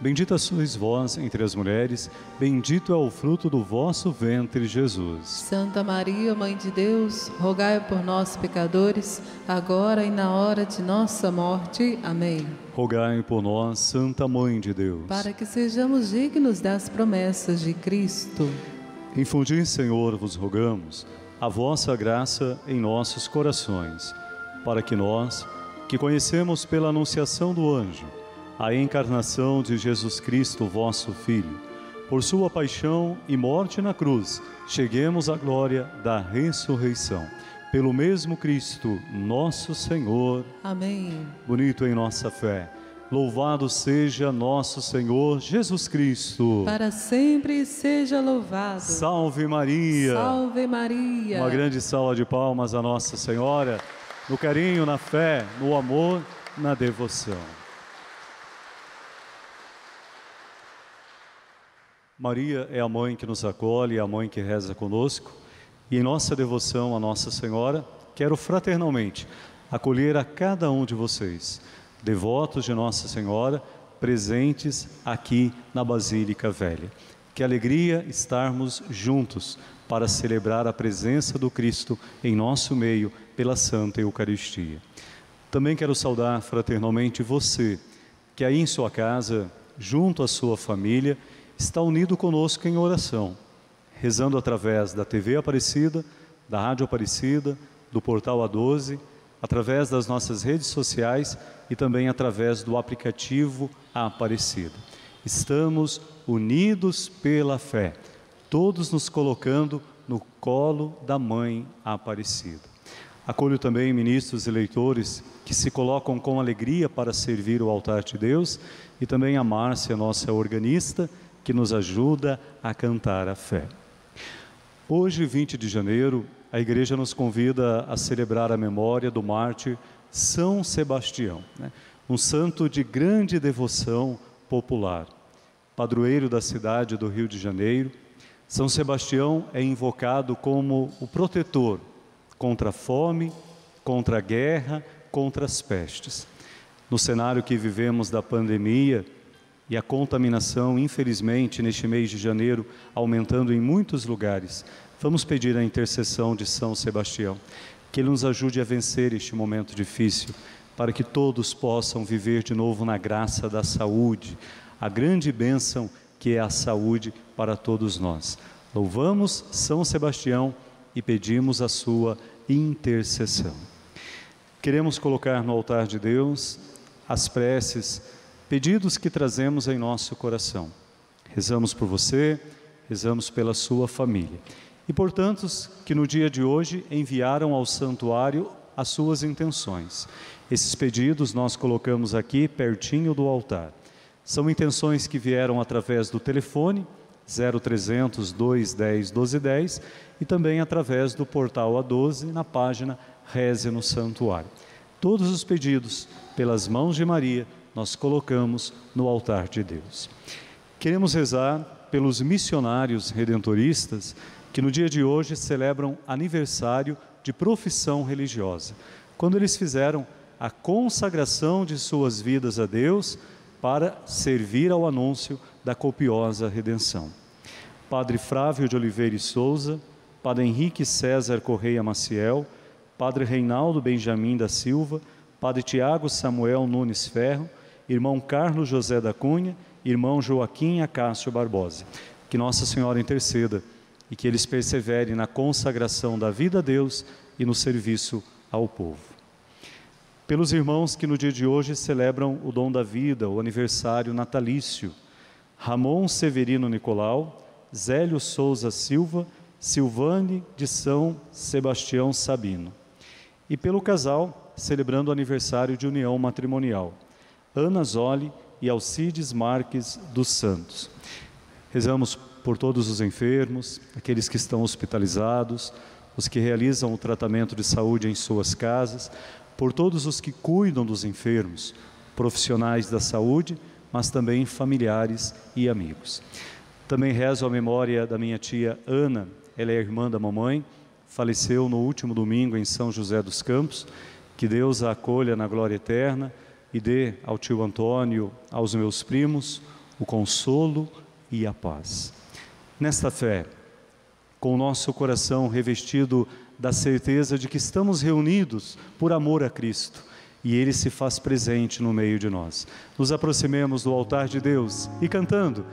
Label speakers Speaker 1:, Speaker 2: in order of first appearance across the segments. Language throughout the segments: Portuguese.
Speaker 1: Bendita sois vós entre as mulheres, bendito é o fruto do vosso ventre, Jesus.
Speaker 2: Santa Maria, Mãe de Deus, rogai por nós, pecadores, agora e na hora de nossa morte. Amém.
Speaker 1: Rogai por nós, Santa Mãe de Deus.
Speaker 2: Para que sejamos dignos das promessas de Cristo.
Speaker 1: Infundi, Senhor, vos rogamos, a vossa graça em nossos corações, para que nós, que conhecemos pela anunciação do anjo, a encarnação de Jesus Cristo, vosso Filho. Por sua paixão e morte na cruz, cheguemos à glória da ressurreição. Pelo mesmo Cristo, nosso Senhor.
Speaker 2: Amém.
Speaker 1: Bonito em nossa fé. Louvado seja nosso Senhor Jesus Cristo.
Speaker 2: Para sempre seja louvado.
Speaker 1: Salve Maria.
Speaker 2: Salve Maria.
Speaker 1: Uma grande salva de palmas a Nossa Senhora, no carinho, na fé, no amor, na devoção. Maria é a mãe que nos acolhe, é a mãe que reza conosco. E em nossa devoção a Nossa Senhora, quero fraternalmente acolher a cada um de vocês, devotos de Nossa Senhora, presentes aqui na Basílica Velha. Que alegria estarmos juntos para celebrar a presença do Cristo em nosso meio pela Santa Eucaristia. Também quero saudar fraternalmente você, que aí em sua casa, junto à sua família, está unido conosco em oração, rezando através da TV Aparecida, da Rádio Aparecida, do portal A12, através das nossas redes sociais e também através do aplicativo A Aparecida. Estamos unidos pela fé, todos nos colocando no colo da Mãe Aparecida. Acolho também ministros e leitores que se colocam com alegria para servir o altar de Deus e também a Márcia, nossa organista, que nos ajuda a cantar a fé. Hoje, 20 de janeiro, a igreja nos convida a celebrar a memória do mártir São Sebastião, né? um santo de grande devoção popular, padroeiro da cidade do Rio de Janeiro. São Sebastião é invocado como o protetor contra a fome, contra a guerra, contra as pestes. No cenário que vivemos da pandemia, e a contaminação, infelizmente, neste mês de janeiro, aumentando em muitos lugares. Vamos pedir a intercessão de São Sebastião, que ele nos ajude a vencer este momento difícil, para que todos possam viver de novo na graça da saúde, a grande bênção que é a saúde para todos nós. Louvamos São Sebastião e pedimos a sua intercessão. Queremos colocar no altar de Deus as preces pedidos que trazemos em nosso coração. Rezamos por você, rezamos pela sua família. E por tantos que no dia de hoje enviaram ao santuário as suas intenções. Esses pedidos nós colocamos aqui pertinho do altar. São intenções que vieram através do telefone 0300 210 1210 e também através do portal A12 na página Reze no Santuário. Todos os pedidos pelas mãos de Maria nós colocamos no altar de Deus. Queremos rezar pelos missionários redentoristas que no dia de hoje celebram aniversário de profissão religiosa, quando eles fizeram a consagração de suas vidas a Deus para servir ao anúncio da copiosa redenção. Padre Frávio de Oliveira e Souza, Padre Henrique César Correia Maciel, Padre Reinaldo Benjamin da Silva, Padre Tiago Samuel Nunes Ferro, irmão Carlos José da Cunha, irmão Joaquim Acácio Barbosa. Que Nossa Senhora interceda e que eles perseverem na consagração da vida a Deus e no serviço ao povo. pelos irmãos que no dia de hoje celebram o dom da vida, o aniversário natalício. Ramon Severino Nicolau, Zélio Souza Silva, Silvane de São Sebastião Sabino. E pelo casal, celebrando o aniversário de união matrimonial, Ana Zoli e Alcides Marques dos Santos. Rezamos por todos os enfermos, aqueles que estão hospitalizados, os que realizam o tratamento de saúde em suas casas, por todos os que cuidam dos enfermos, profissionais da saúde, mas também familiares e amigos. Também rezo a memória da minha tia Ana, ela é irmã da mamãe, faleceu no último domingo em São José dos Campos. Que Deus a acolha na glória eterna e dê ao tio Antônio, aos meus primos, o consolo e a paz. Nesta fé, com o nosso coração revestido da certeza de que estamos reunidos por amor a Cristo e Ele se faz presente no meio de nós. Nos aproximemos do altar de Deus e cantando,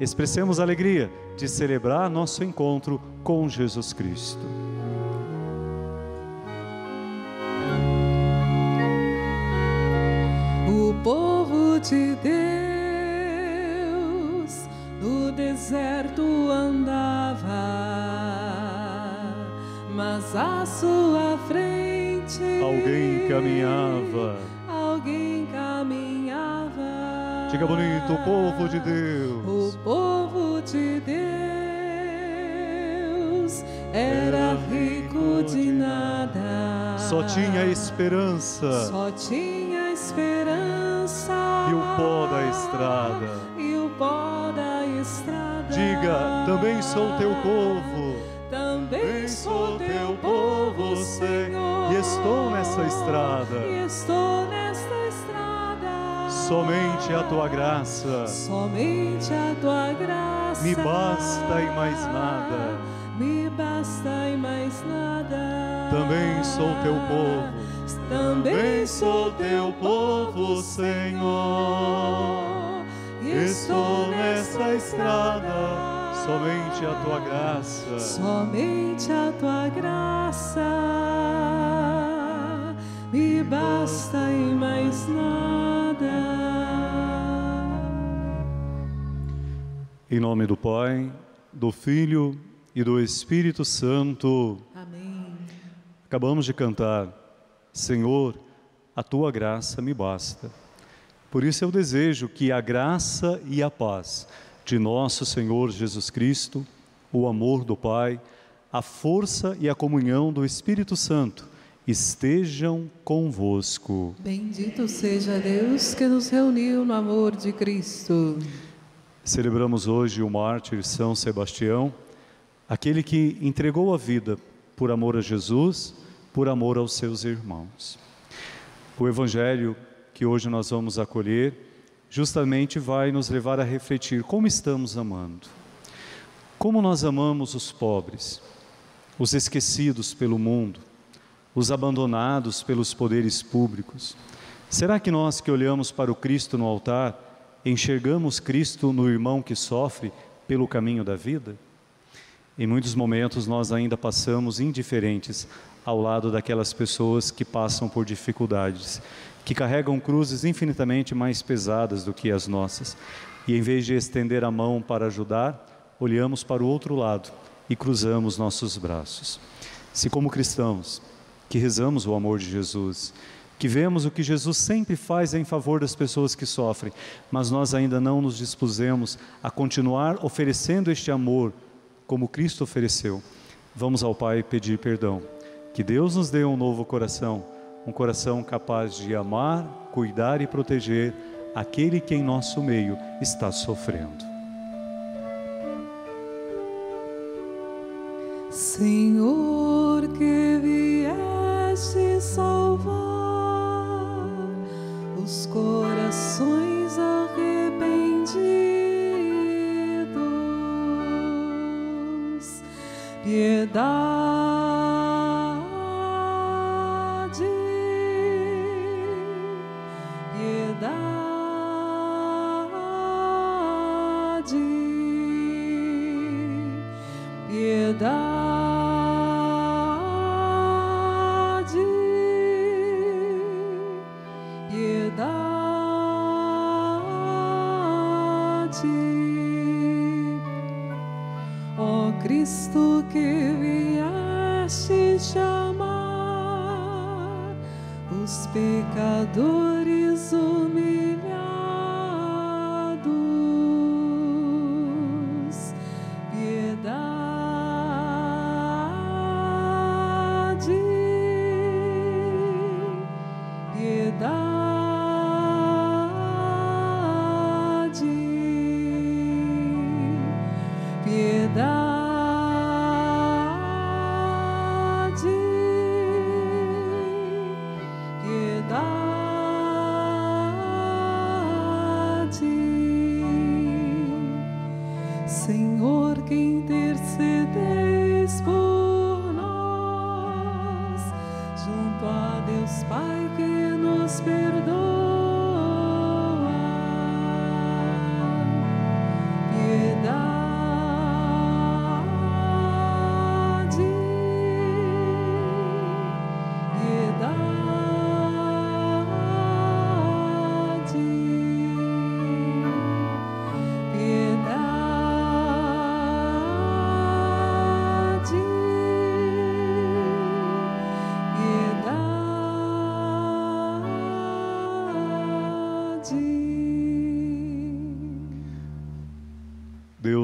Speaker 1: expressemos a alegria de celebrar nosso encontro com Jesus Cristo.
Speaker 2: Povo de Deus no deserto andava mas à sua frente
Speaker 1: alguém caminhava.
Speaker 2: Alguém caminhava.
Speaker 1: Diga bonito, o povo de Deus.
Speaker 2: O povo de Deus era rico de nada.
Speaker 1: Só tinha esperança.
Speaker 2: Só tinha esperança.
Speaker 1: E o pó da estrada.
Speaker 2: E o pó da estrada.
Speaker 1: Diga, também sou teu povo
Speaker 2: também sou teu povo, Senhor.
Speaker 1: E estou nessa estrada.
Speaker 2: E estou nesta estrada.
Speaker 1: Somente a tua graça.
Speaker 2: Somente a tua graça.
Speaker 1: Me basta e mais nada.
Speaker 2: Me basta e mais nada.
Speaker 1: Também sou teu povo.
Speaker 2: Também sou teu povo, Senhor.
Speaker 1: Estou nessa estrada Somente a tua graça.
Speaker 2: Somente a tua graça me basta e mais nada.
Speaker 1: Em nome do Pai, do Filho e do Espírito Santo.
Speaker 2: Amém.
Speaker 1: Acabamos de cantar, Senhor, a tua graça me basta. Por isso eu desejo que a graça e a paz de nosso Senhor Jesus Cristo, o amor do Pai, a força e a comunhão do Espírito Santo estejam convosco.
Speaker 2: Bendito seja Deus que nos reuniu no amor de Cristo.
Speaker 1: Celebramos hoje o mártir São Sebastião, aquele que entregou a vida por amor a Jesus, por amor aos seus irmãos. O evangelho que hoje nós vamos acolher justamente vai nos levar a refletir como estamos amando. Como nós amamos os pobres, os esquecidos pelo mundo, os abandonados pelos poderes públicos. Será que nós que olhamos para o Cristo no altar, enxergamos Cristo no irmão que sofre pelo caminho da vida? Em muitos momentos nós ainda passamos indiferentes ao lado daquelas pessoas que passam por dificuldades que carregam cruzes infinitamente mais pesadas do que as nossas. E em vez de estender a mão para ajudar, olhamos para o outro lado e cruzamos nossos braços. Se, como cristãos, que rezamos o amor de Jesus, que vemos o que Jesus sempre faz em favor das pessoas que sofrem, mas nós ainda não nos dispusemos a continuar oferecendo este amor como Cristo ofereceu, vamos ao Pai pedir perdão. Que Deus nos dê um novo coração um coração capaz de amar, cuidar e proteger aquele que em nosso meio está sofrendo.
Speaker 2: Senhor, que vieste salvar os corações arrependidos, piedade intercedeis por nós, junto a Deus Pai que nos perdoa.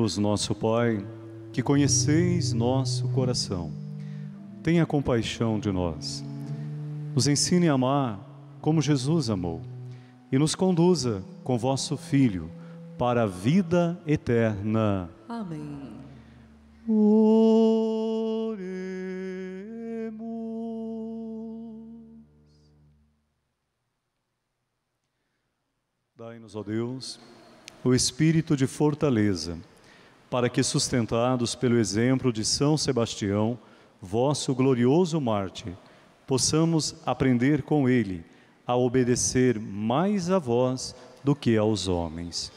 Speaker 1: Deus nosso Pai, que conheceis nosso coração, tenha compaixão de nós. Nos ensine a amar como Jesus amou e nos conduza com vosso Filho para a vida eterna.
Speaker 2: Amém.
Speaker 1: Oremos. Dai-nos, ó Deus, o espírito de fortaleza, para que, sustentados pelo exemplo de São Sebastião, vosso glorioso Marte, possamos aprender com ele a obedecer mais a vós do que aos homens.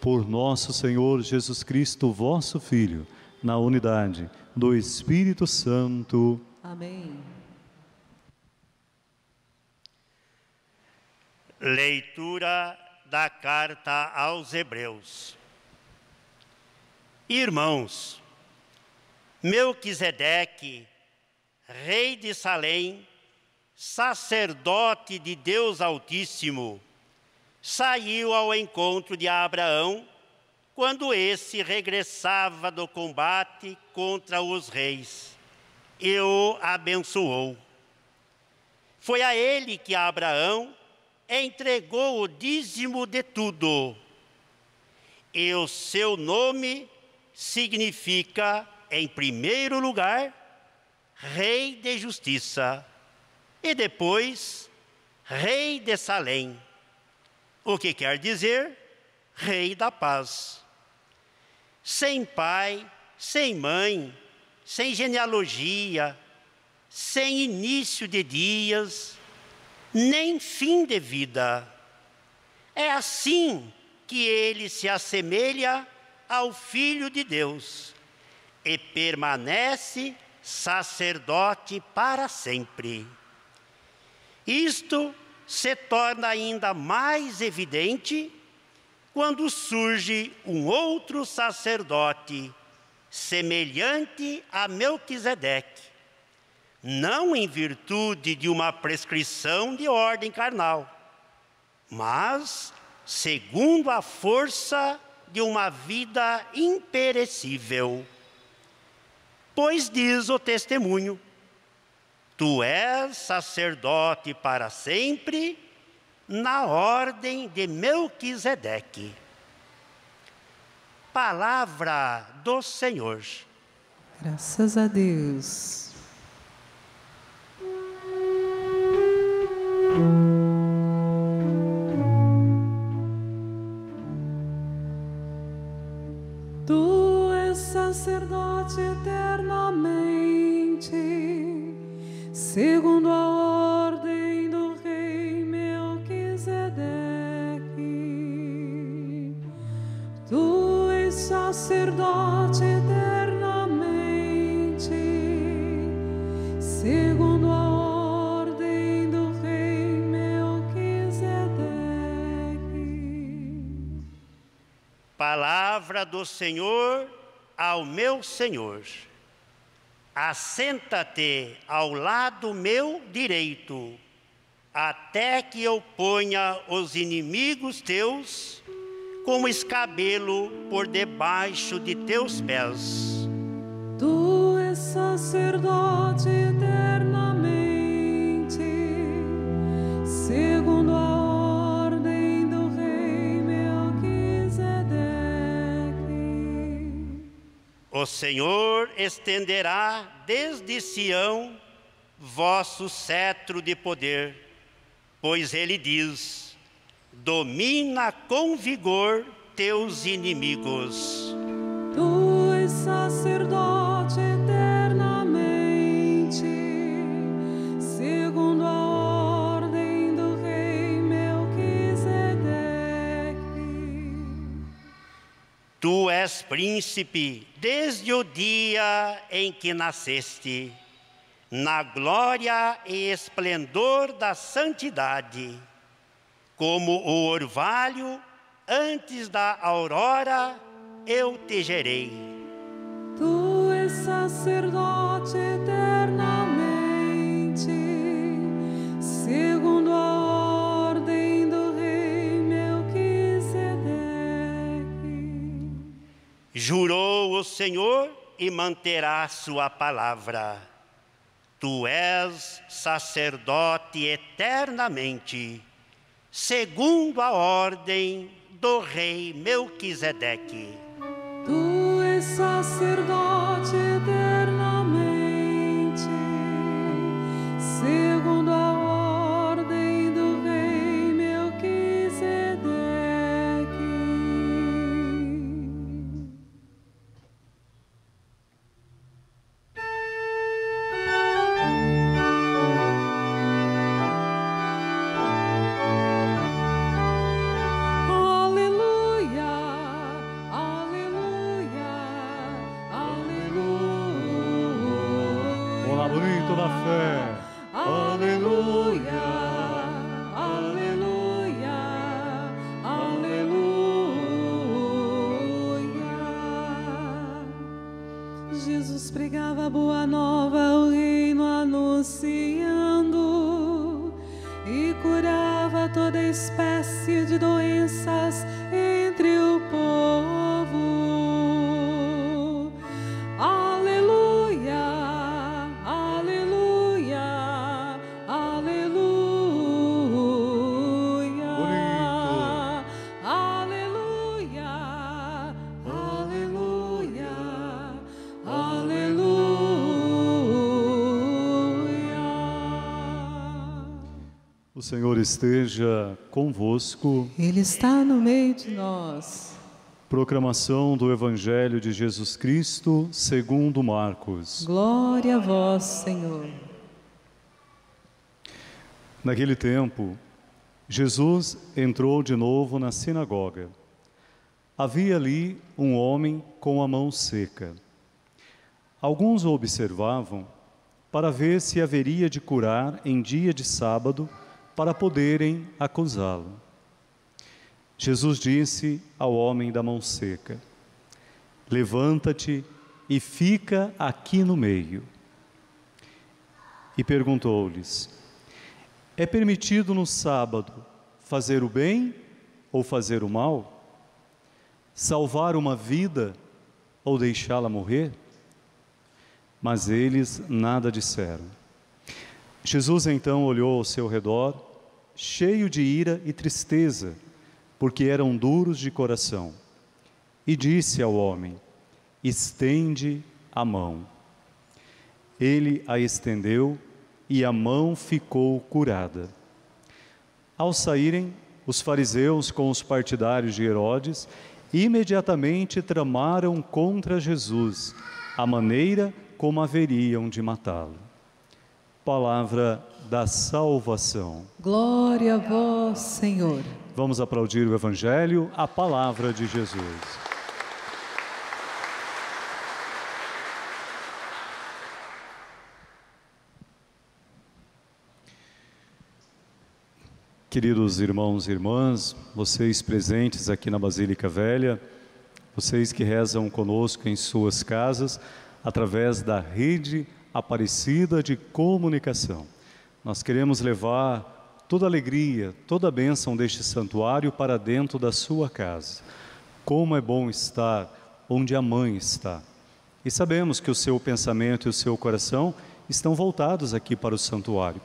Speaker 1: Por nosso Senhor Jesus Cristo, vosso Filho, na unidade do Espírito Santo.
Speaker 2: Amém.
Speaker 3: Leitura da carta aos Hebreus. Irmãos, Melquisedeque, rei de Salém, sacerdote de Deus Altíssimo, saiu ao encontro de Abraão quando esse regressava do combate contra os reis e o abençoou. Foi a ele que Abraão entregou o dízimo de tudo. E o seu nome significa, em primeiro lugar, Rei de Justiça, e depois, Rei de Salém, o que quer dizer Rei da Paz. Sem pai, sem mãe, sem genealogia, sem início de dias, nem fim de vida. É assim que ele se assemelha ao Filho de Deus e permanece sacerdote para sempre. Isto se torna ainda mais evidente quando surge um outro sacerdote semelhante a Melquisedeque, não em virtude de uma prescrição de ordem carnal, mas segundo a força de uma vida imperecível. Pois diz o testemunho: Tu és sacerdote para sempre, na ordem de Melquisedeque. Palavra do Senhor.
Speaker 2: Graças a Deus. Tu és sacerdote eternamente, segundo a ordem do rei Melquisedeque. Tu és sacerdote eternamente,
Speaker 3: Palavra do Senhor, ao meu Senhor: Assenta-te ao lado meu direito, até que eu ponha os inimigos teus como escabelo por debaixo de teus pés.
Speaker 2: Tu és sacerdote
Speaker 3: O Senhor estenderá desde Sião vosso cetro de poder, pois ele diz: domina com vigor teus inimigos.
Speaker 2: Tu és
Speaker 3: príncipe desde o dia em que nasceste, na glória e esplendor da santidade, como o orvalho antes da aurora, eu te gerei.
Speaker 2: Tu és sacerdote
Speaker 3: Jurou o Senhor e manterá sua palavra. Tu és sacerdote eternamente, segundo a ordem do rei Melquisedeque.
Speaker 2: Tu és sacerdote
Speaker 1: Senhor esteja convosco.
Speaker 2: Ele está no meio de nós.
Speaker 1: Proclamação do Evangelho de Jesus Cristo, segundo Marcos.
Speaker 2: Glória a vós, Senhor.
Speaker 1: Naquele tempo, Jesus entrou de novo na sinagoga. Havia ali um homem com a mão seca. Alguns o observavam para ver se haveria de curar em dia de sábado para poderem acusá-lo. Jesus disse ao homem da mão seca: Levanta-te e fica aqui no meio. E perguntou-lhes: É permitido no sábado fazer o bem ou fazer o mal? Salvar uma vida ou deixá-la morrer? Mas eles nada disseram. Jesus então olhou ao seu redor, cheio de ira e tristeza, porque eram duros de coração, e disse ao homem: Estende a mão. Ele a estendeu e a mão ficou curada. Ao saírem, os fariseus com os partidários de Herodes imediatamente tramaram contra Jesus a maneira como haveriam de matá-lo. Palavra da salvação.
Speaker 2: Glória a vós, Senhor.
Speaker 1: Vamos aplaudir o Evangelho, a palavra de Jesus. Queridos irmãos e irmãs, vocês presentes aqui na Basílica Velha, vocês que rezam conosco em suas casas, através da rede Aparecida de Comunicação. Nós queremos levar toda a alegria, toda a bênção deste santuário para dentro da sua casa. Como é bom estar onde a mãe está. E sabemos que o seu pensamento e o seu coração estão voltados aqui para o santuário.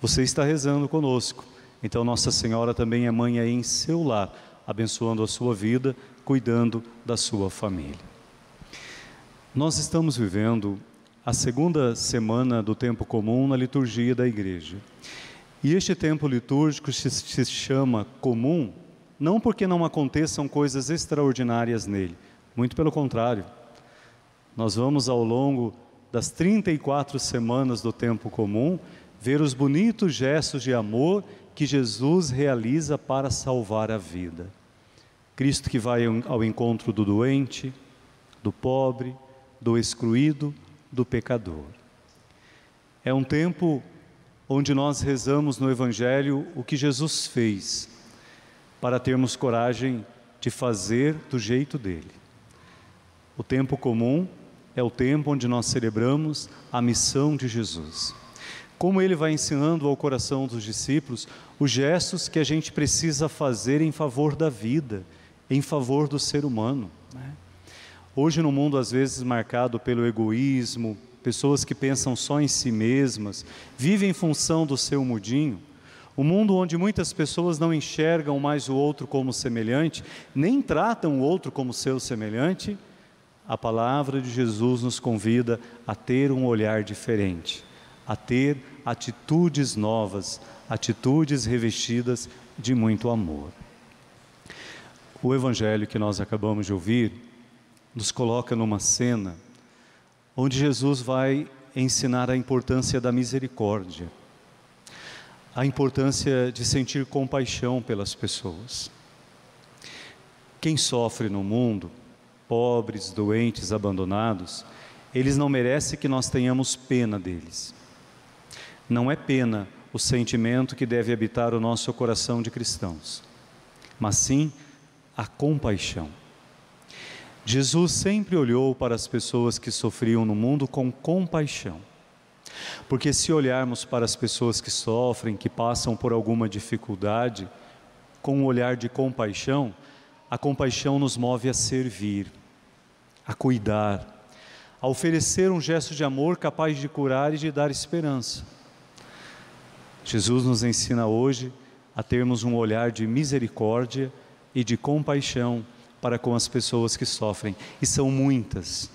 Speaker 1: Você está rezando conosco. Então, Nossa Senhora também é mãe aí em seu lar, abençoando a sua vida, cuidando da sua família. Nós estamos vivendo a segunda semana do tempo comum na liturgia da igreja. E este tempo litúrgico se, chama comum não porque não aconteçam coisas extraordinárias nele, muito pelo contrário. Nós vamos ao longo das 34 semanas do tempo comum ver os bonitos gestos de amor que Jesus realiza para salvar a vida. Cristo que vai ao encontro do doente, do pobre, do excluído, do pecador. É um tempo onde nós rezamos no Evangelho o que Jesus fez, para termos coragem de fazer do jeito dele. O tempo comum é o tempo onde nós celebramos a missão de Jesus. Como ele vai ensinando ao coração dos discípulos os gestos que a gente precisa fazer em favor da vida, em favor do ser humano. Né? Hoje, no mundo às vezes marcado pelo egoísmo, pessoas que pensam só em si mesmas, vivem em função do seu mudinho, um mundo onde muitas pessoas não enxergam mais o outro como semelhante, nem tratam o outro como seu semelhante, a palavra de Jesus nos convida a ter um olhar diferente, a ter atitudes novas, atitudes revestidas de muito amor. O evangelho que nós acabamos de ouvir nos coloca numa cena onde Jesus vai ensinar a importância da misericórdia, a importância de sentir compaixão pelas pessoas. Quem sofre no mundo, pobres, doentes, abandonados, eles não merecem que nós tenhamos pena deles. Não é pena o sentimento que deve habitar o nosso coração de cristãos, mas sim a compaixão. Jesus sempre olhou para as pessoas que sofriam no mundo com compaixão. Porque se olharmos para as pessoas que sofrem, que passam por alguma dificuldade, com um olhar de compaixão, a compaixão nos move a servir, a cuidar, a oferecer um gesto de amor capaz de curar e de dar esperança. Jesus nos ensina hoje a termos um olhar de misericórdia e de compaixão para com as pessoas que sofrem. E são muitas,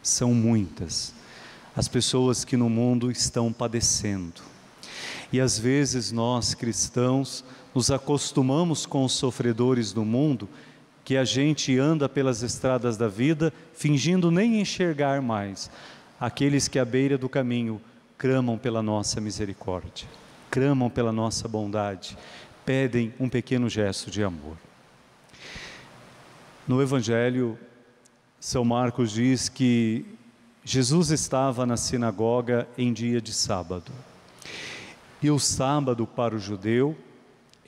Speaker 1: são muitas, as pessoas que no mundo estão padecendo. E às vezes nós cristãos nos acostumamos com os sofredores do mundo, que a gente anda pelas estradas da vida fingindo nem enxergar mais aqueles que à beira do caminho clamam pela nossa misericórdia, clamam pela nossa bondade, pedem um pequeno gesto de amor. No Evangelho, São Marcos diz que Jesus estava na sinagoga em dia de sábado. E o sábado para o judeu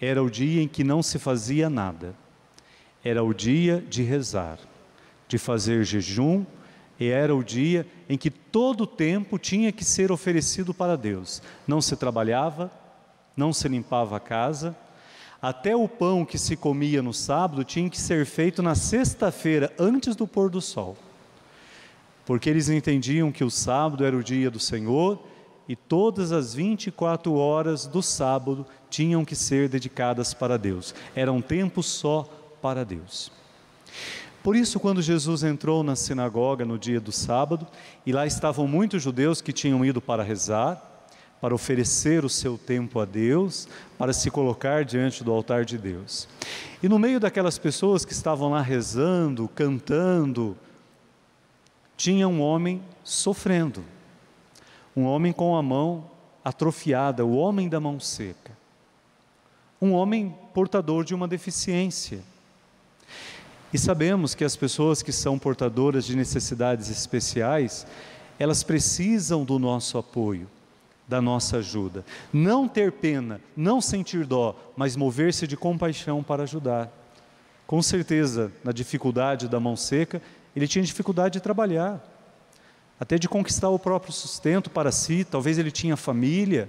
Speaker 1: era o dia em que não se fazia nada. Era o dia de rezar, de fazer jejum, e era o dia em que todo o tempo tinha que ser oferecido para Deus. Não se trabalhava, não se limpava a casa, até o pão que se comia no sábado tinha que ser feito na sexta-feira, antes do pôr do sol. Porque eles entendiam que o sábado era o dia do Senhor e todas as 24 horas do sábado tinham que ser dedicadas para Deus. Era um tempo só para Deus. Por isso, quando Jesus entrou na sinagoga no dia do sábado, e lá estavam muitos judeus que tinham ido para rezar, para oferecer o seu tempo a Deus, para se colocar diante do altar de Deus. E no meio daquelas pessoas que estavam lá rezando, cantando, tinha um homem sofrendo, um homem com a mão atrofiada, o homem da mão seca, um homem portador de uma deficiência. E sabemos que as pessoas que são portadoras de necessidades especiais, elas precisam do nosso apoio da nossa ajuda. Não ter pena, não sentir dó, mas mover-se de compaixão para ajudar. Com certeza, na dificuldade da mão seca, ele tinha dificuldade de trabalhar, até de conquistar o próprio sustento para si. Talvez ele tinha família,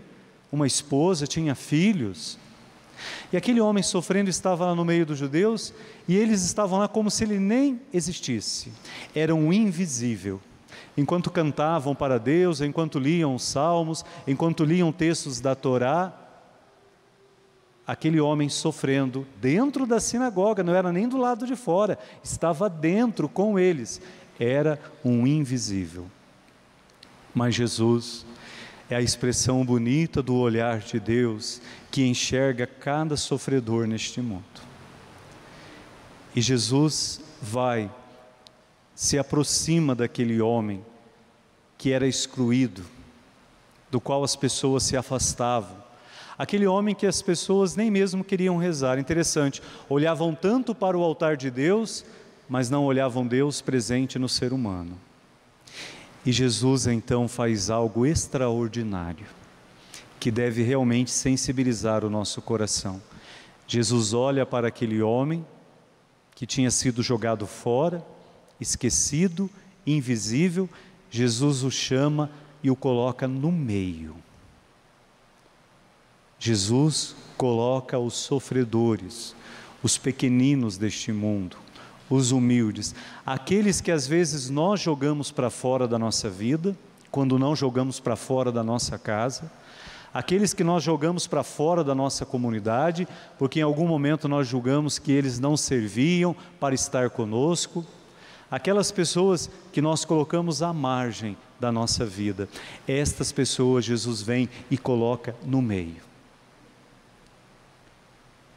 Speaker 1: uma esposa, tinha filhos. E aquele homem sofrendo estava lá no meio dos judeus e eles estavam lá como se ele nem existisse. Era um invisível. Enquanto cantavam para Deus, enquanto liam os salmos, enquanto liam textos da Torá, aquele homem sofrendo dentro da sinagoga, não era nem do lado de fora, estava dentro com eles, era um invisível. Mas Jesus é a expressão bonita do olhar de Deus que enxerga cada sofredor neste mundo. E Jesus vai, se aproxima daquele homem que era excluído, do qual as pessoas se afastavam, Aquele homem que as pessoas nem mesmo queriam rezar. Interessante, olhavam tanto para o altar de Deus, mas não olhavam Deus presente no ser humano. E Jesus então faz algo extraordinário, que deve realmente sensibilizar o nosso coração. Jesus olha para aquele homem que tinha sido jogado fora, esquecido, invisível, Jesus o chama e o coloca no meio. Jesus coloca os sofredores, os pequeninos deste mundo, os humildes, aqueles que às vezes nós jogamos para fora da nossa vida, quando não jogamos para fora da nossa casa, aqueles que nós jogamos para fora da nossa comunidade, porque em algum momento nós julgamos que eles não serviam para estar conosco, aquelas pessoas que nós colocamos à margem da nossa vida, estas pessoas Jesus vem e coloca no meio.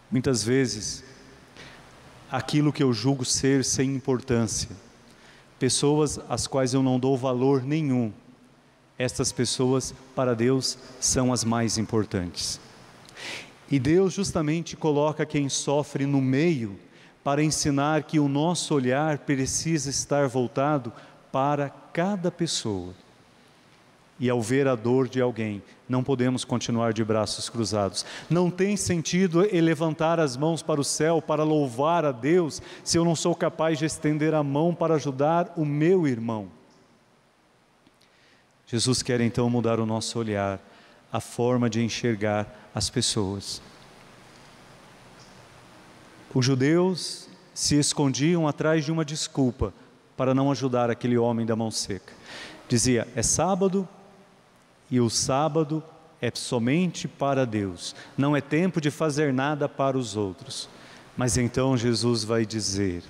Speaker 1: Muitas vezes, aquilo que eu julgo ser sem importância, pessoas às quais eu não dou valor nenhum, estas pessoas para Deus são as mais importantes. E Deus justamente coloca quem sofre no meio para ensinar que o nosso olhar precisa estar voltado para cada pessoa. E ao ver a dor de alguém, não podemos continuar de braços cruzados. Não tem sentido levantar as mãos para o céu para louvar a Deus se eu não sou capaz de estender a mão para ajudar o meu irmão. Jesus quer então mudar o nosso olhar, a forma de enxergar as pessoas. Os judeus se escondiam atrás de uma desculpa para não ajudar aquele homem da mão seca. Dizia: é sábado, e o sábado é somente para Deus, não é tempo de fazer nada para os outros. Mas então Jesus vai dizer: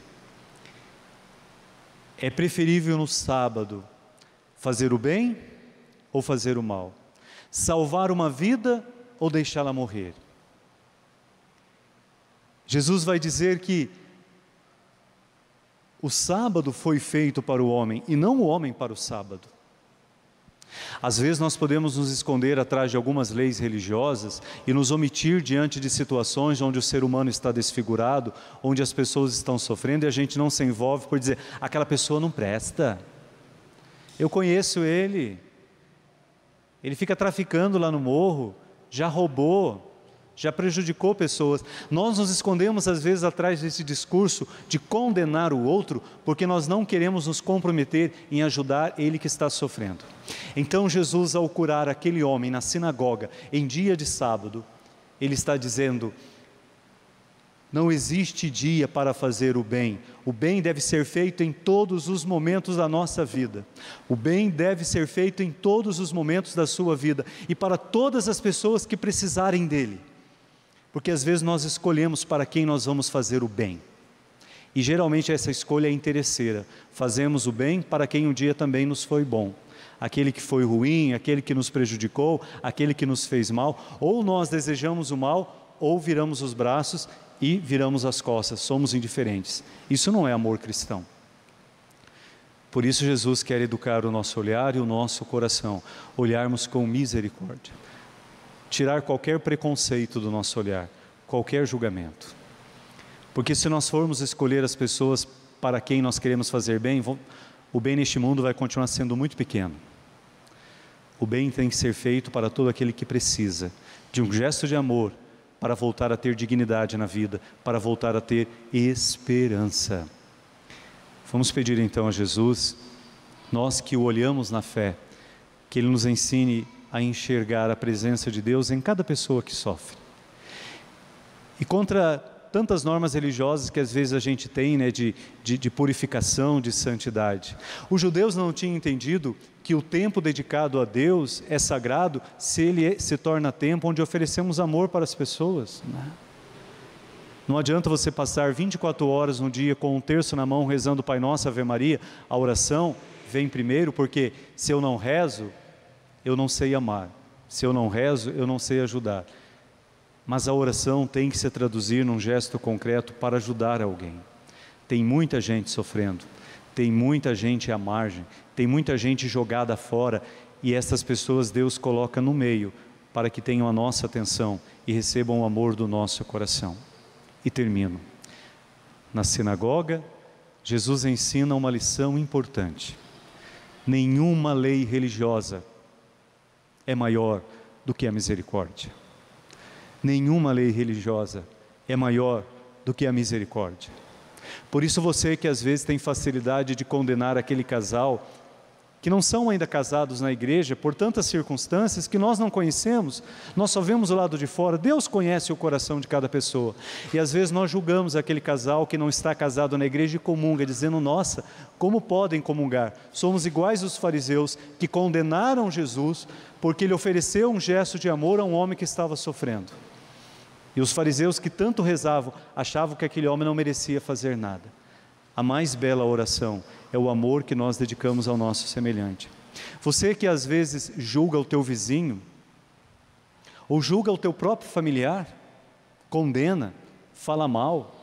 Speaker 1: é preferível no sábado fazer o bem ou fazer o mal, salvar uma vida ou deixá-la morrer. Jesus vai dizer que o sábado foi feito para o homem e não o homem para o sábado. Às vezes nós podemos nos esconder atrás de algumas leis religiosas e nos omitir diante de situações onde o ser humano está desfigurado, onde as pessoas estão sofrendo e a gente não se envolve por dizer: aquela pessoa não presta. Eu conheço ele. Ele fica traficando lá no morro, já roubou, já prejudicou pessoas. Nós nos escondemos às vezes atrás desse discurso de condenar o outro, porque nós não queremos nos comprometer em ajudar ele que está sofrendo. Então Jesus, ao curar aquele homem na sinagoga em dia de sábado, ele está dizendo: não existe dia para fazer o bem. O bem deve ser feito em todos os momentos da nossa vida. O bem deve ser feito em todos os momentos da sua vida e para todas as pessoas que precisarem dele. Porque às vezes nós escolhemos para quem nós vamos fazer o bem. E geralmente essa escolha é interesseira. Fazemos o bem para quem um dia também nos foi bom. Aquele que foi ruim, aquele que nos prejudicou, aquele que nos fez mal, ou nós desejamos o mal, ou viramos os braços e viramos as costas, somos indiferentes. Isso não é amor cristão. Por isso Jesus quer educar o nosso olhar e o nosso coração, olharmos com misericórdia tirar qualquer preconceito do nosso olhar, qualquer julgamento. Porque se nós formos escolher as pessoas para quem nós queremos fazer bem, o bem neste mundo vai continuar sendo muito pequeno. O bem tem que ser feito para todo aquele que precisa de um gesto de amor, para voltar a ter dignidade na vida, para voltar a ter esperança. Vamos pedir então a Jesus, nós que o olhamos na fé, que Ele nos ensine a enxergar a presença de Deus em cada pessoa que sofre. E contra tantas normas religiosas que às vezes a gente tem, né, de, de, de, purificação, de santidade. Os judeus não tinham entendido que o tempo dedicado a Deus é sagrado se ele é, se torna tempo onde oferecemos amor para as pessoas. Né? Não adianta você passar 24 horas no dia com um terço na mão rezando Pai Nosso, Ave Maria, a oração vem primeiro, porque se eu não rezo, eu não sei amar. Se eu não rezo, eu não sei ajudar. Mas a oração tem que se traduzir num gesto concreto para ajudar alguém. Tem muita gente sofrendo, tem muita gente à margem, tem muita gente jogada fora e essas pessoas Deus coloca no meio para que tenham a nossa atenção e recebam o amor do nosso coração. E termino. Na sinagoga, Jesus ensina uma lição importante. Nenhuma lei religiosa é maior do que a misericórdia. Nenhuma lei religiosa é maior do que a misericórdia. Por isso, você que às vezes tem facilidade de condenar aquele casal que não são ainda casados na igreja por tantas circunstâncias que nós não conhecemos, nós só vemos o lado de fora. Deus conhece o coração de cada pessoa. E às vezes nós julgamos aquele casal que não está casado na igreja e comunga, dizendo: Nossa, como podem comungar? Somos iguais os fariseus que condenaram Jesus porque ele ofereceu um gesto de amor a um homem que estava sofrendo. E os fariseus que tanto rezavam achavam que aquele homem não merecia fazer nada. A mais bela oração é o amor que nós dedicamos ao nosso semelhante. Você que às vezes julga o teu vizinho, ou julga o teu próprio familiar, condena, fala mal.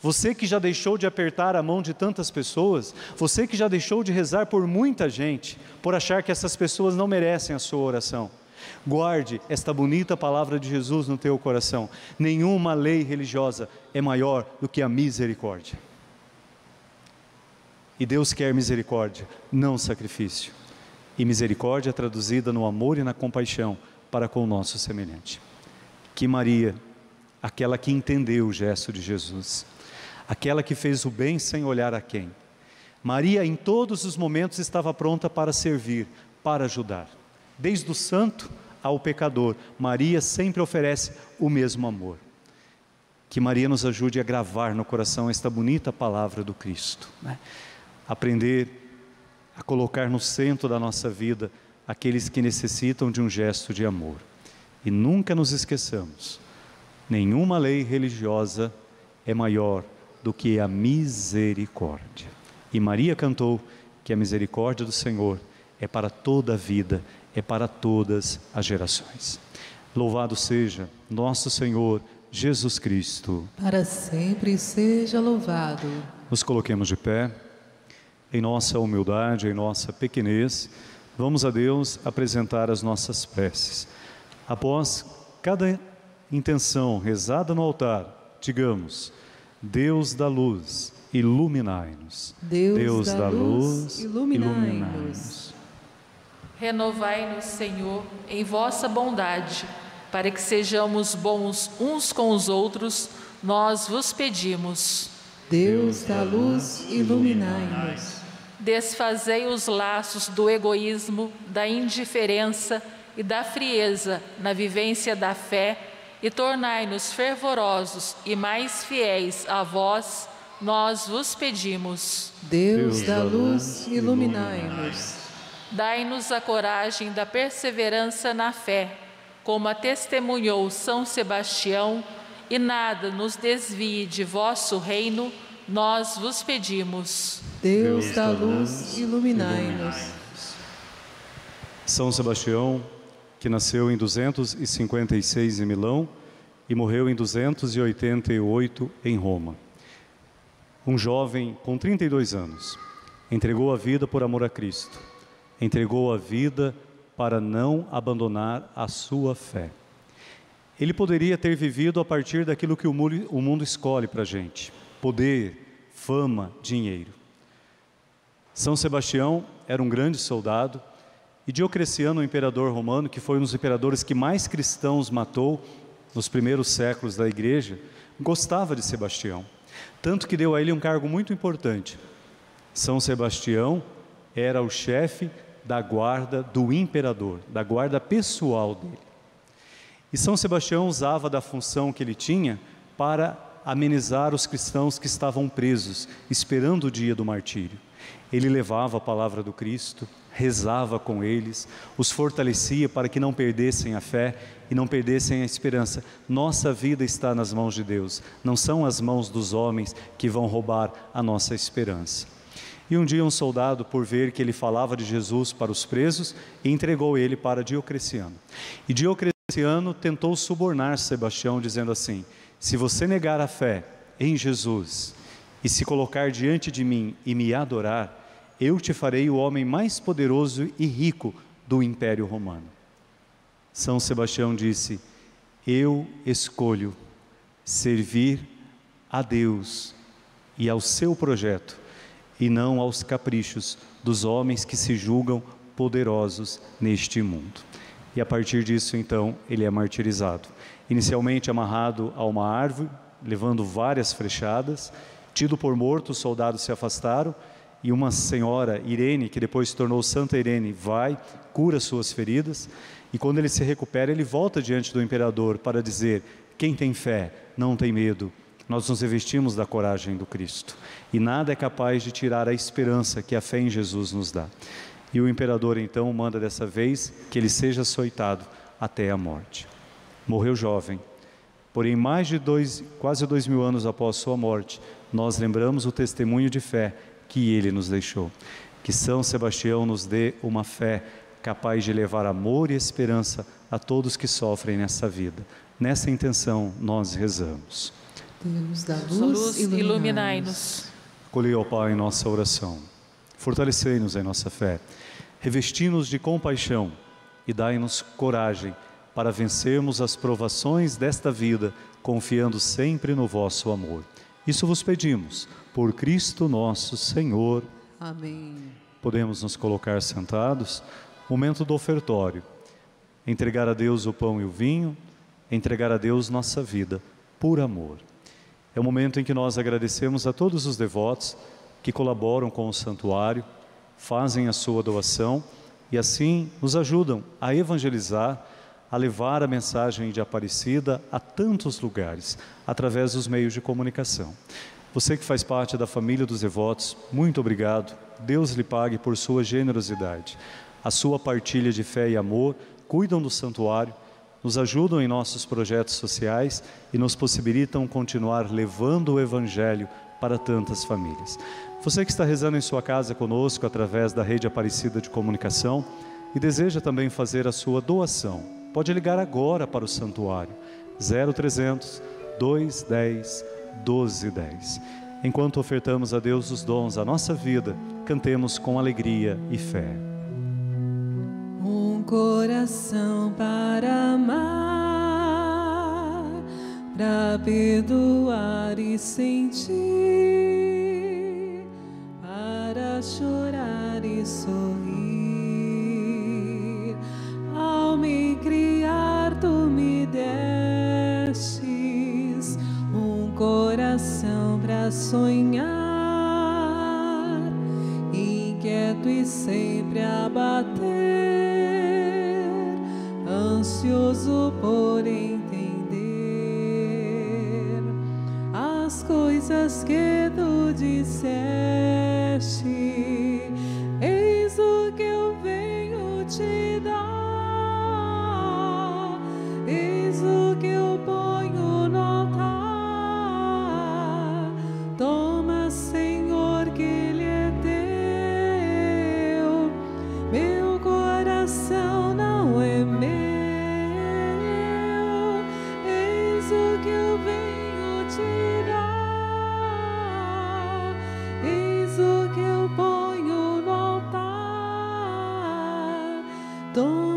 Speaker 1: Você que já deixou de apertar a mão de tantas pessoas, você que já deixou de rezar por muita gente, por achar que essas pessoas não merecem a sua oração. Guarde esta bonita palavra de Jesus no teu coração. Nenhuma lei religiosa é maior do que a misericórdia. E Deus quer misericórdia, não sacrifício. E misericórdia traduzida no amor e na compaixão para com o nosso semelhante. Que Maria, aquela que entendeu o gesto de Jesus, aquela que fez o bem sem olhar a quem. Maria, em todos os momentos, estava pronta para servir, para ajudar. Desde o santo ao pecador, Maria sempre oferece o mesmo amor. Que Maria nos ajude a gravar no coração esta bonita palavra do Cristo. Né? Aprender a colocar no centro da nossa vida aqueles que necessitam de um gesto de amor. E nunca nos esqueçamos: nenhuma lei religiosa é maior do que a misericórdia. E Maria cantou que a misericórdia do Senhor é para toda a vida, é para todas as gerações. Louvado seja nosso Senhor Jesus Cristo.
Speaker 2: Para sempre seja louvado.
Speaker 1: Nos coloquemos de pé em nossa humildade, em nossa pequenez, vamos a Deus apresentar as nossas preces. Após cada intenção rezada no altar, digamos: Deus da luz, iluminai-nos.
Speaker 2: Deus, Deus, da, da luz, iluminai-nos. Iluminai
Speaker 4: Renovai-nos, Senhor, em vossa bondade, para que sejamos bons uns com os outros, nós vos pedimos.
Speaker 2: Deus da luz, iluminai-nos.
Speaker 4: Desfazei os laços do egoísmo, da indiferença e da frieza na vivência da fé e tornai-nos fervorosos e mais fiéis a vós, nós vos pedimos.
Speaker 2: Deus da luz, iluminai-nos.
Speaker 4: Dai-nos a coragem da perseverança na fé, como a testemunhou São Sebastião, e nada nos desvie de vosso reino nós vos pedimos.
Speaker 2: Deus da luz, iluminai-nos.
Speaker 1: São Sebastião, que nasceu em 256 em Milão e morreu em 288 em Roma. Um jovem com 32 anos, entregou a vida por amor a Cristo, entregou a vida para não abandonar a sua fé. Ele poderia ter vivido a partir daquilo que o mundo escolhe para a gente poder, fama, dinheiro. São Sebastião era um grande soldado e Diocleciano, o imperador romano, que foi um dos imperadores que mais cristãos matou, nos primeiros séculos da igreja, gostava de Sebastião, tanto que deu a ele um cargo muito importante. São Sebastião era o chefe da guarda do imperador, da guarda pessoal dele. E São Sebastião usava da função que ele tinha para amenizar os cristãos que estavam presos, esperando o dia do martírio. Ele levava a palavra do Cristo, rezava com eles, os fortalecia para que não perdessem a fé e não perdessem a esperança. Nossa vida está nas mãos de Deus, não são as mãos dos homens que vão roubar a nossa esperança. E um dia um soldado, por ver que ele falava de Jesus para os presos, entregou ele para Diocleciano. E Diocleciano tentou subornar Sebastião, dizendo assim: Se você negar a fé em Jesus e se colocar diante de mim e me adorar, eu te farei o homem mais poderoso e rico do Império Romano. São Sebastião disse: Eu escolho servir a Deus e ao seu projeto, e não aos caprichos dos homens que se julgam poderosos neste mundo. E a partir disso, então, ele é martirizado. Inicialmente amarrado a uma árvore, levando várias frechadas, tido por morto, os soldados se afastaram e uma senhora, Irene, que depois se tornou Santa Irene, vai, cura suas feridas, e quando ele se recupera, ele volta diante do imperador para dizer: quem tem fé não tem medo. Nós nos revestimos da coragem do Cristo, e nada é capaz de tirar a esperança que a fé em Jesus nos dá. E o imperador então manda dessa vez que ele seja açoitado até a morte. Morreu jovem, porém, mais de dois, quase dois mil anos após sua morte, nós lembramos o testemunho de fé que ele nos deixou. Que São Sebastião nos dê uma fé capaz de levar amor e esperança a todos que sofrem nessa vida. Nessa intenção nós rezamos.
Speaker 2: Deus da luz, iluminai-nos.
Speaker 1: Acolhei ao Pai em nossa oração. Fortalecei-nos em nossa fé. Revesti-nos de compaixão e dai-nos coragem para vencermos as provações desta vida, confiando sempre no vosso amor. Isso vos pedimos por Cristo nosso Senhor.
Speaker 2: Amém.
Speaker 1: Podemos nos colocar sentados. Momento do ofertório. Entregar a Deus o pão e o vinho, entregar a Deus nossa vida, por amor. É o momento em que nós agradecemos a todos os devotos que colaboram com o santuário, fazem a sua doação e assim nos ajudam a evangelizar, a levar a mensagem de Aparecida a tantos lugares, através dos meios de comunicação. Você que faz parte da família dos devotos, muito obrigado. Deus lhe pague por sua generosidade. A sua partilha de fé e amor cuidam do santuário, nos ajudam em nossos projetos sociais e nos possibilitam continuar levando o Evangelho para tantas famílias. Você que está rezando em sua casa conosco através da rede Aparecida de Comunicação e deseja também fazer a sua doação, pode ligar agora para o santuário 0300 210 12, 10. Enquanto ofertamos a Deus os dons da nossa vida, cantemos com alegria e fé.
Speaker 2: Um coração para amar, para perdoar e sentir, para chorar e sorrir. Sonhar, inquieto e sempre a bater, ansioso por entender as coisas que tu disseste.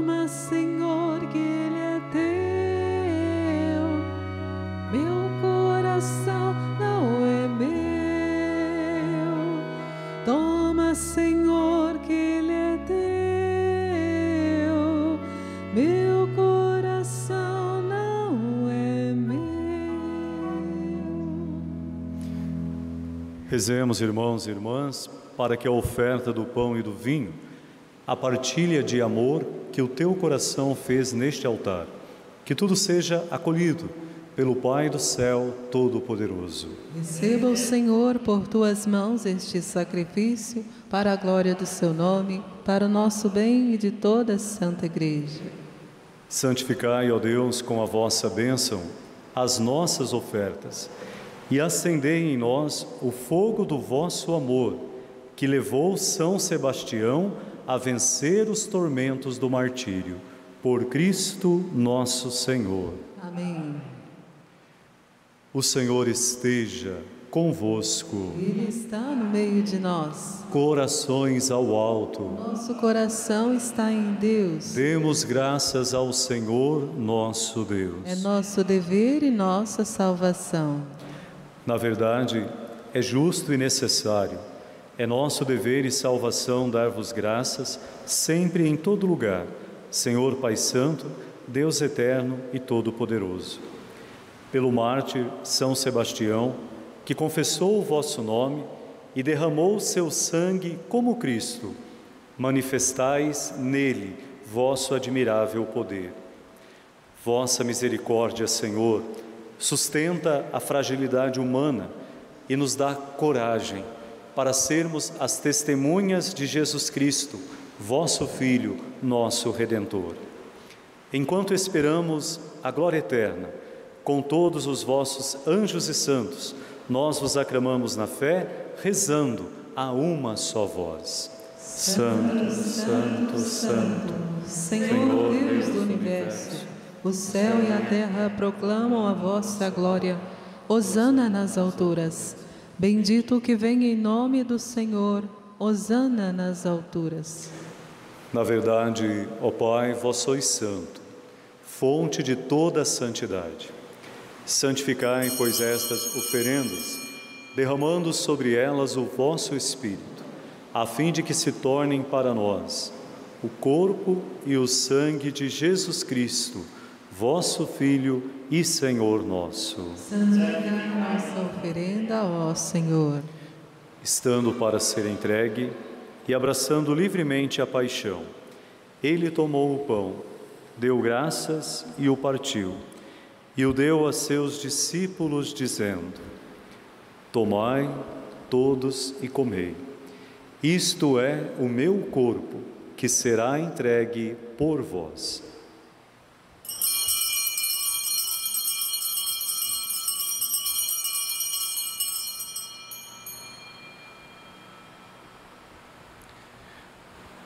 Speaker 2: Toma, Senhor, que lhe é teu. Meu coração não é meu. Toma, Senhor, que lhe é teu. Meu coração não é meu.
Speaker 1: Rezemos, irmãos e irmãs, para que a oferta do pão e do vinho a partilha de amor que o teu coração fez neste altar, que tudo seja acolhido pelo Pai do céu Todo-Poderoso.
Speaker 2: Receba o Senhor por tuas mãos este sacrifício, para a glória do seu nome, para o nosso bem e de toda a Santa Igreja.
Speaker 1: Santificai, ó Deus, com a vossa bênção, as nossas ofertas e acendei em nós o fogo do vosso amor, que levou São Sebastião a vencer os tormentos do martírio. Por Cristo nosso Senhor.
Speaker 2: Amém.
Speaker 1: O Senhor esteja convosco.
Speaker 2: Ele está no meio de nós.
Speaker 1: Corações ao alto.
Speaker 2: Nosso coração está em Deus.
Speaker 1: Demos graças ao Senhor nosso Deus.
Speaker 2: É nosso dever e nossa salvação.
Speaker 1: Na verdade, é justo e necessário. É nosso dever e salvação dar-vos graças sempre e em todo lugar, Senhor Pai Santo, Deus eterno e todo-poderoso. Pelo mártir São Sebastião, que confessou o vosso nome e derramou seu sangue como Cristo, manifestais nele vosso admirável poder. Vossa misericórdia, Senhor, sustenta a fragilidade humana e nos dá coragem para sermos as testemunhas de Jesus Cristo, vosso Filho, nosso Redentor. Enquanto esperamos a glória eterna, com todos os vossos anjos e santos, nós vos aclamamos na fé, rezando a uma só voz. Santo, Santo, Santo,
Speaker 2: Senhor Deus do universo o céu e a terra proclamam a vossa glória. Hosana nas alturas. Bendito o que vem em nome do Senhor. Hosana nas alturas.
Speaker 1: Na verdade, ó Pai, vós sois santo, fonte de toda a santidade. Santificai, pois, estas oferendas, derramando sobre elas o vosso Espírito, a fim de que se tornem para nós o corpo e o sangue de Jesus Cristo vosso Filho e Senhor nosso.
Speaker 2: Santificai nossa oferenda, ó Senhor.
Speaker 1: Estando para ser entregue e abraçando livremente a paixão, ele tomou o pão, deu graças e o partiu, e o deu a seus discípulos, dizendo: Tomai todos e comei. Isto é o meu corpo, que será entregue por vós.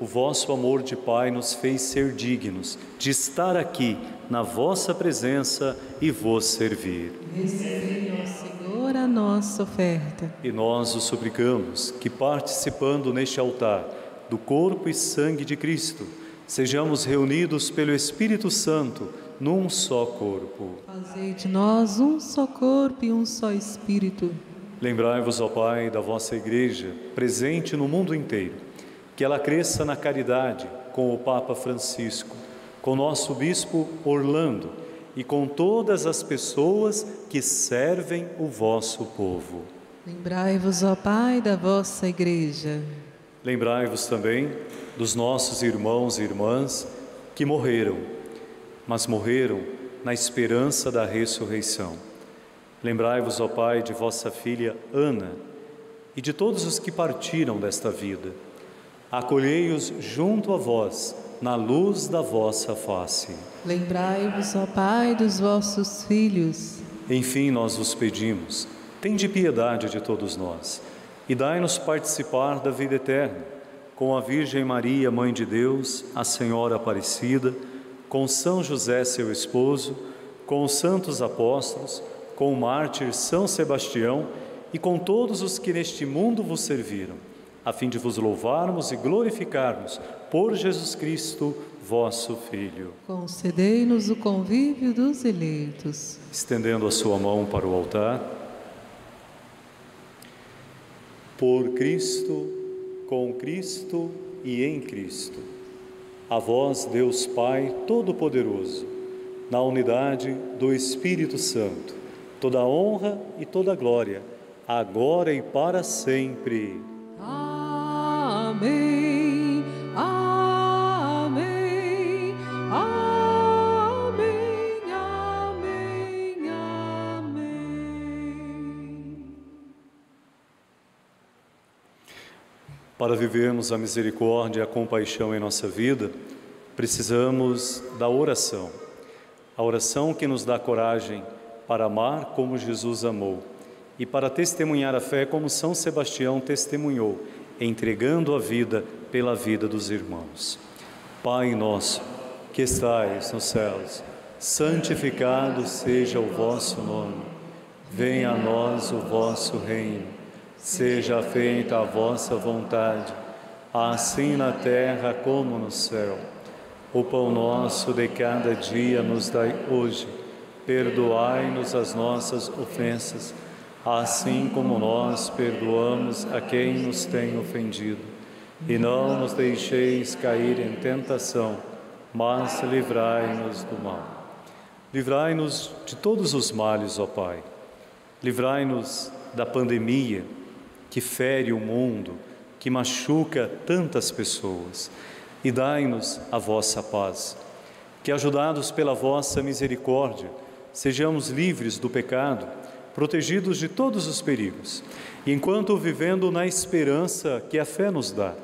Speaker 1: o vosso amor de Pai nos fez ser dignos de estar aqui na vossa presença e vos servir.
Speaker 2: Recebei, ó Senhor, a nossa oferta.
Speaker 1: E nós o suplicamos que, participando neste altar do corpo e sangue de Cristo, sejamos reunidos pelo Espírito Santo num só corpo.
Speaker 2: Fazei de nós um só corpo e um só Espírito.
Speaker 1: Lembrai-vos, ó Pai, da vossa Igreja, presente no mundo inteiro que ela cresça na caridade com o Papa Francisco, com nosso bispo Orlando e com todas as pessoas que servem o vosso povo.
Speaker 2: Lembrai-vos, ó Pai, da vossa Igreja.
Speaker 1: Lembrai-vos também dos nossos irmãos e irmãs que morreram, mas morreram na esperança da ressurreição. Lembrai-vos, ó Pai, de vossa filha Ana e de todos os que partiram desta vida. Acolhei-os junto a vós, na luz da vossa face.
Speaker 2: Lembrai-vos, ó Pai, dos vossos filhos.
Speaker 1: Enfim, nós vos pedimos, tende piedade de todos nós e dai-nos participar da vida eterna, com a Virgem Maria, Mãe de Deus, a Senhora Aparecida, com São José, seu esposo, com os santos apóstolos, com o mártir São Sebastião e com todos os que neste mundo vos serviram, a fim de vos louvarmos e glorificarmos por Jesus Cristo, vosso Filho.
Speaker 2: Concedei-nos o convívio dos eleitos.
Speaker 1: Estendendo a sua mão para o altar, por Cristo, com Cristo e em Cristo. A vós, Deus Pai Todo-Poderoso, na unidade do Espírito Santo toda honra e toda glória, agora e para sempre.
Speaker 2: Amém. Amém. Amém. Amém.
Speaker 1: Para vivermos a misericórdia e a compaixão em nossa vida, precisamos da oração. A oração que nos dá coragem para amar como Jesus amou e para testemunhar a fé como São Sebastião testemunhou, entregando a vida pela vida dos irmãos. Pai nosso, que estais nos céus, santificado seja o vosso nome. Venha a nós o vosso reino. Seja feita a vossa vontade, assim na terra como no céu. O pão nosso de cada dia nos dai hoje perdoai-nos as nossas ofensas, assim como nós perdoamos a quem nos tem ofendido. E não nos deixeis cair em tentação, mas livrai-nos do mal. Livrai-nos de todos os males, ó Pai. Livrai-nos da pandemia que fere o mundo, que machuca tantas pessoas. E dai-nos a vossa paz. Que, ajudados pela vossa misericórdia, sejamos livres do pecado, protegidos de todos os perigos. E enquanto vivendo na esperança que a fé nos dá,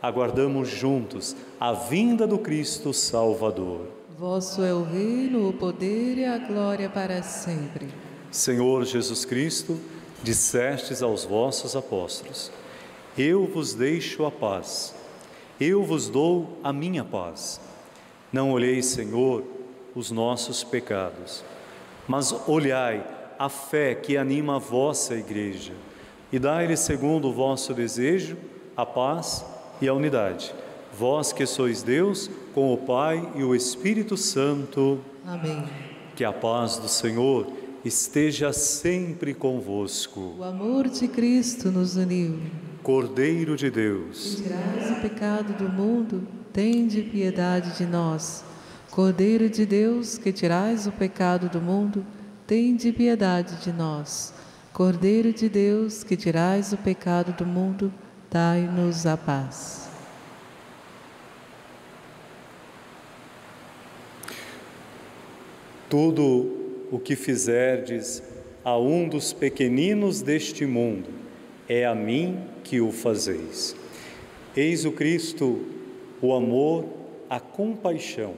Speaker 1: aguardamos juntos a vinda do Cristo Salvador.
Speaker 2: Vosso é o reino, o poder e a glória para sempre.
Speaker 1: Senhor Jesus Cristo, dissestes aos vossos apóstolos: Eu vos deixo a paz, eu vos dou a minha paz. Não olheis, Senhor, os nossos pecados mas olhai a fé que anima a vossa igreja e dai-lhe segundo o vosso desejo a paz e a unidade. Vós que sois Deus, com o Pai e o Espírito Santo.
Speaker 2: Amém.
Speaker 1: Que a paz do Senhor esteja sempre convosco.
Speaker 2: O amor de Cristo nos uniu.
Speaker 1: Cordeiro de Deus.
Speaker 2: Tirais o pecado do mundo, tende piedade de nós. Cordeiro de Deus, que tirais o pecado do mundo, tende piedade de nós. Cordeiro de Deus, que tirais o pecado do mundo, dai-nos a paz.
Speaker 1: Tudo o que fizerdes a um dos pequeninos deste mundo, é a mim que o fazeis. Eis o Cristo, o amor, a compaixão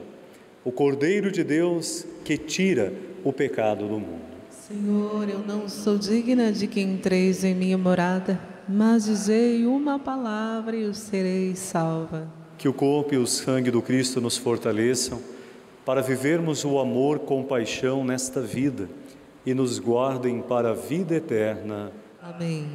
Speaker 1: o Cordeiro de Deus que tira o pecado do mundo.
Speaker 2: Senhor, eu não sou digna de que entreis em minha morada, mas dizei uma palavra e eu serei salva.
Speaker 1: Que o corpo e o sangue do Cristo nos fortaleçam para vivermos o amor com paixão nesta vida e nos guardem para a vida eterna.
Speaker 2: Amém.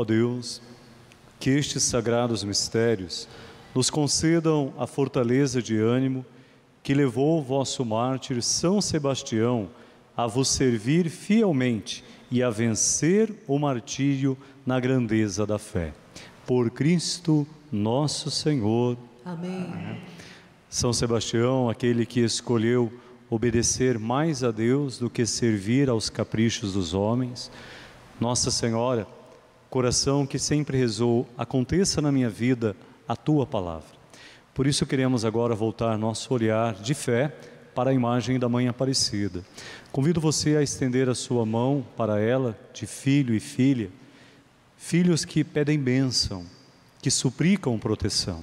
Speaker 1: Ó Deus, que estes sagrados mistérios nos concedam a fortaleza de ânimo que levou o vosso mártir São Sebastião a vos servir fielmente e a vencer o martírio na grandeza da fé. Por Cristo nosso Senhor.
Speaker 2: Amém.
Speaker 1: São Sebastião, aquele que escolheu obedecer mais a Deus do que servir aos caprichos dos homens. Nossa Senhora, coração que sempre rezou, aconteça na minha vida a tua palavra. Por isso queremos agora voltar nosso olhar de fé para a imagem da Mãe Aparecida. Convido você a estender a sua mão para ela, de filho e filha, filhos que pedem bênção, que suplicam proteção.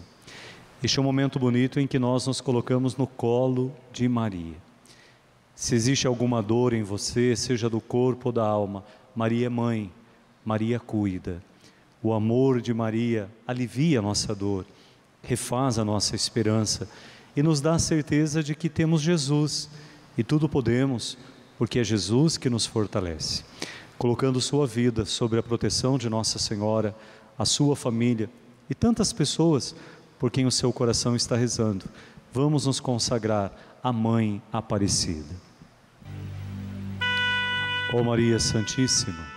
Speaker 1: Este é um momento bonito em que nós nos colocamos no colo de Maria. Se existe alguma dor em você, seja do corpo ou da alma, Maria é mãe, Maria cuida. O amor de Maria alivia a nossa dor, refaz a nossa esperança e nos dá a certeza de que temos Jesus e tudo podemos, porque é Jesus que nos fortalece. Colocando sua vida sobre a proteção de Nossa Senhora, a sua família e tantas pessoas por quem o seu coração está rezando, vamos nos consagrar à Mãe Aparecida. Ó Maria Santíssima,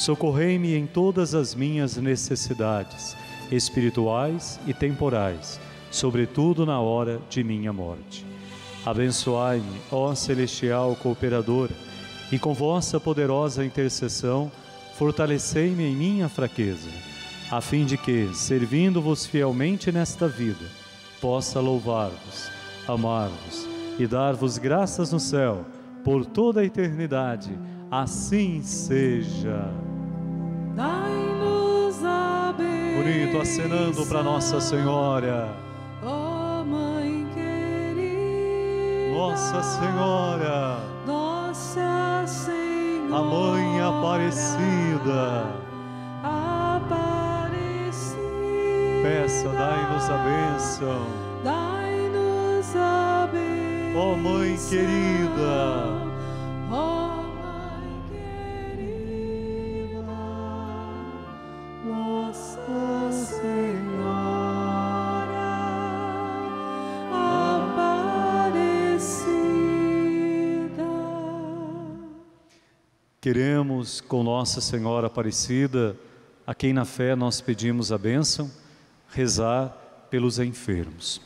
Speaker 1: Socorrei-me em todas as minhas necessidades, espirituais e temporais, sobretudo na hora de minha morte. Abençoai-me, ó celestial cooperadora, e com vossa poderosa intercessão, fortalecei-me em minha fraqueza, a fim de que, servindo-vos fielmente nesta vida, possa louvar-vos, amar-vos e dar-vos graças no céu por toda a eternidade. Assim seja.
Speaker 2: Dai-nos a bênção.
Speaker 1: Bonito, acenando para Nossa Senhora.
Speaker 2: Ó Mãe querida.
Speaker 1: Nossa Senhora.
Speaker 2: Nossa Senhora.
Speaker 1: A Mãe Aparecida.
Speaker 2: Aparecida.
Speaker 1: Peça, dai-nos a bênção.
Speaker 2: Dai-nos a bênção.
Speaker 1: Ó Mãe querida. Queremos, com Nossa Senhora Aparecida, a quem na fé nós pedimos a bênção, rezar pelos enfermos.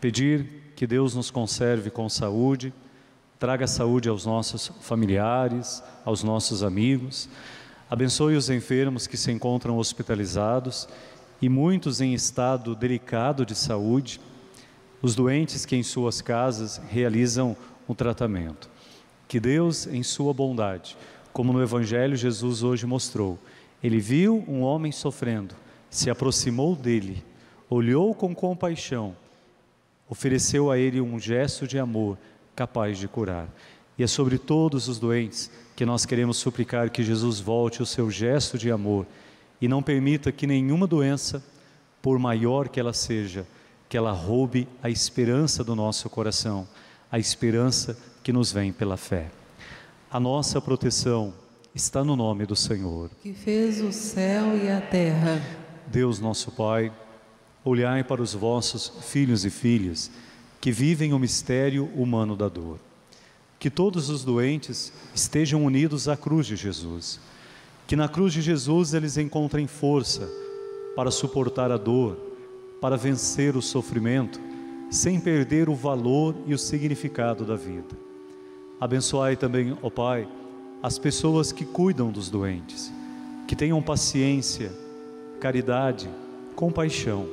Speaker 1: Pedir que Deus nos conserve com saúde, traga saúde aos nossos familiares, aos nossos amigos, abençoe os enfermos que se encontram hospitalizados e muitos em estado delicado de saúde, os doentes que em suas casas realizam um tratamento. Que Deus, em sua bondade, como no Evangelho Jesus hoje mostrou, ele viu um homem sofrendo, se aproximou dele, olhou com compaixão, ofereceu a ele um gesto de amor capaz de curar. E é sobre todos os doentes que nós queremos suplicar que Jesus volte o seu gesto de amor e não permita que nenhuma doença, por maior que ela seja, que ela roube a esperança do nosso coração, a esperança que nos vem pela fé. A nossa proteção está no nome do Senhor.
Speaker 2: Que fez o céu e a terra.
Speaker 1: Deus nosso Pai, olhai para os vossos filhos e filhas que vivem o mistério humano da dor. Que todos os doentes estejam unidos à cruz de Jesus. Que na cruz de Jesus eles encontrem força para suportar a dor, para vencer o sofrimento sem perder o valor e o significado da vida. Abençoai também, ó Pai, as pessoas que cuidam dos doentes, que tenham paciência, caridade, compaixão.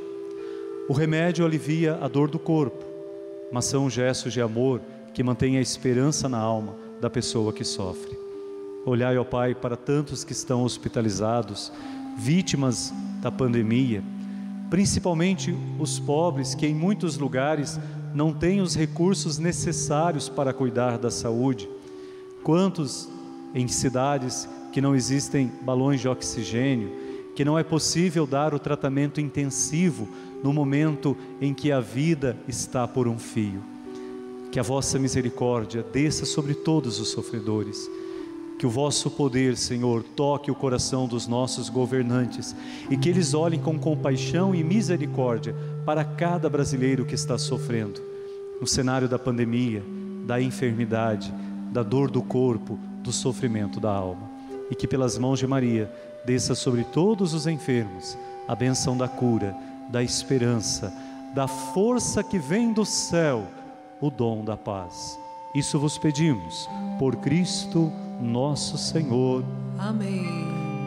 Speaker 1: O remédio alivia a dor do corpo, mas são gestos de amor que mantêm a esperança na alma da pessoa que sofre. Olhai, ó Pai, para tantos que estão hospitalizados, vítimas da pandemia, principalmente os pobres que em muitos lugares não têm os recursos necessários para cuidar da saúde. Quantos em cidades que não existem balões de oxigênio, que não é possível dar o tratamento intensivo no momento em que a vida está por um fio. Que a vossa misericórdia desça sobre todos os sofredores que o vosso poder, Senhor, toque o coração dos nossos governantes e que eles olhem com compaixão e misericórdia para cada brasileiro que está sofrendo no cenário da pandemia, da enfermidade, da dor do corpo, do sofrimento da alma. E que pelas mãos de Maria desça sobre todos os enfermos a benção da cura, da esperança, da força que vem do céu, o dom da paz. Isso vos pedimos por Cristo nosso Senhor.
Speaker 2: Amém.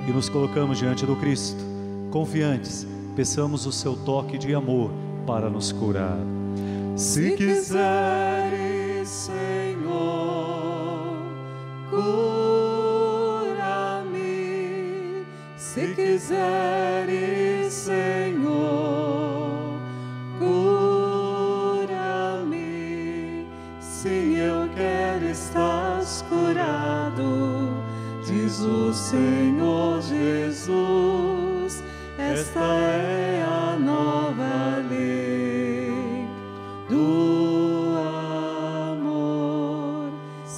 Speaker 1: E nos colocamos diante do Cristo, confiantes, peçamos o seu toque de amor para nos curar.
Speaker 2: Se quiseres, Senhor, cura-me. Se quiseres, Senhor, cura-me. Sim, eu quero estar curado, diz o Senhor Jesus. Esta é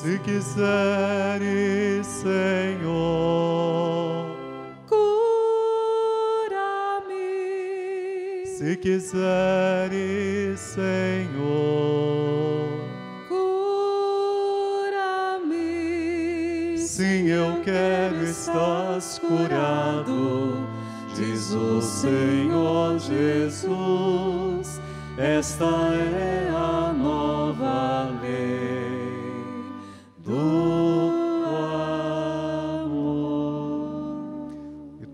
Speaker 1: Se quiseres, Senhor,
Speaker 2: cura-me.
Speaker 1: Se quiseres, Senhor,
Speaker 2: cura-me.
Speaker 1: sim, eu quero estar curado, diz o Senhor Jesus. Esta é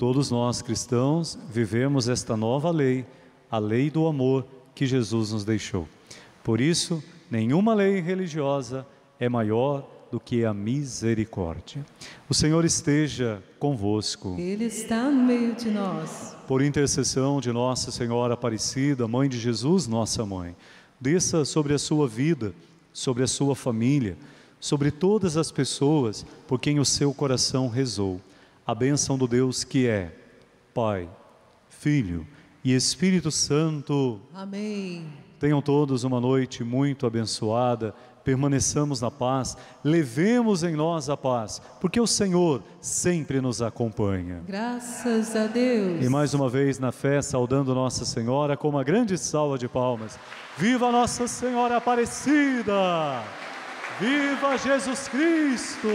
Speaker 1: todos nós cristãos vivemos esta nova lei, a lei do amor que Jesus nos deixou. Por isso, nenhuma lei religiosa é maior do que a misericórdia. O Senhor esteja convosco.
Speaker 2: Ele está no meio de nós.
Speaker 1: Por intercessão de Nossa Senhora Aparecida, Mãe de Jesus, nossa mãe, desça sobre a sua vida, sobre a sua família, sobre todas as pessoas por quem o seu coração rezou. A bênção do Deus que é Pai, Filho e Espírito Santo.
Speaker 2: Amém.
Speaker 1: Tenham todos uma noite muito abençoada. Permaneçamos na paz, levemos em nós a paz, porque o Senhor sempre nos acompanha.
Speaker 2: Graças a Deus.
Speaker 1: E mais uma vez na fé, saudando Nossa Senhora com uma grande salva de palmas. Viva Nossa Senhora Aparecida! Viva Jesus Cristo!